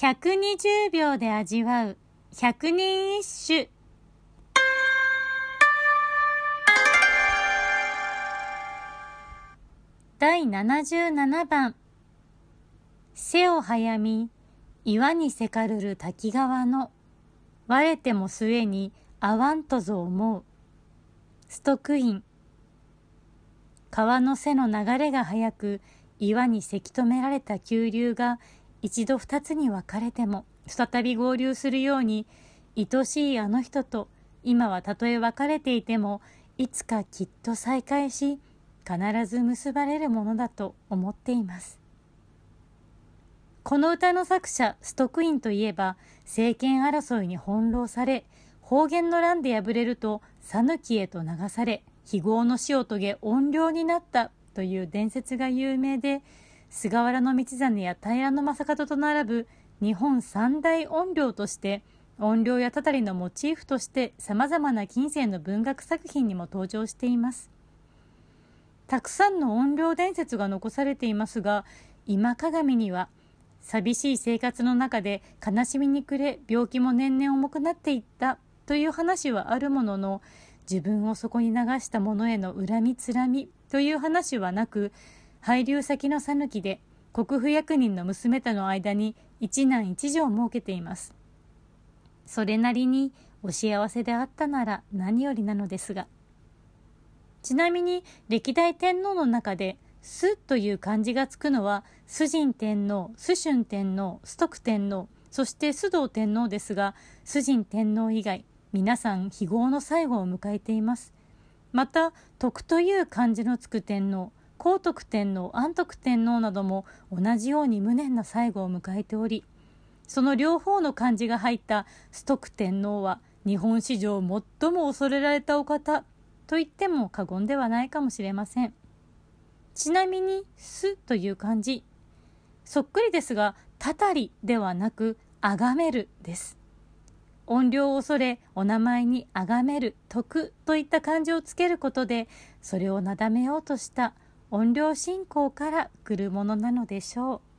120秒で味わう百人一首。第77番。背を早み岩にせかるる滝川の割れても末に合わんとぞ思う。ストクイン。川の背の流れが速く岩にせき止められた急流が一度二つに分かれても再び合流するように愛しいあの人と今はたとえ別れていてもいつかきっと再会し必ず結ばれるものだと思っています。この歌の作者ストクインといえば政権争いに翻弄され方言の乱で敗れると讃岐へと流され非業の死を遂げ怨霊になったという伝説が有名で菅原道真や平将門と並ぶ日本三大怨霊として怨霊やたたりのモチーフとしてさまざまな近世の文学作品にも登場しています。たくさんの怨霊伝説が残されていますが今鏡には寂しい生活の中で悲しみに暮れ病気も年々重くなっていったという話はあるものの自分をそこに流した者への恨みつらみという話はなく配流先の讃岐で国府役人の娘との間に一男一女を設けています。それなりにお幸せであったなら何よりなのですが。ちなみに歴代天皇の中で「す」という漢字がつくのは崇神天皇崇春天皇崇徳天皇そして須藤天皇ですが崇神天皇以外皆さん非業の最後を迎えています。また徳という漢字のつく天皇皇徳天皇安徳天皇なども同じように無念な最後を迎えておりその両方の漢字が入った崇徳天皇は日本史上最も恐れられたお方と言っても過言ではないかもしれません。ちなみに「す」という漢字そっくりですが「たたり」ではなく「あがめる」です。音量を恐れお名前に「あがめる」「徳」といった漢字をつけることでそれをなだめようとした音量信仰から来るものなのでしょう。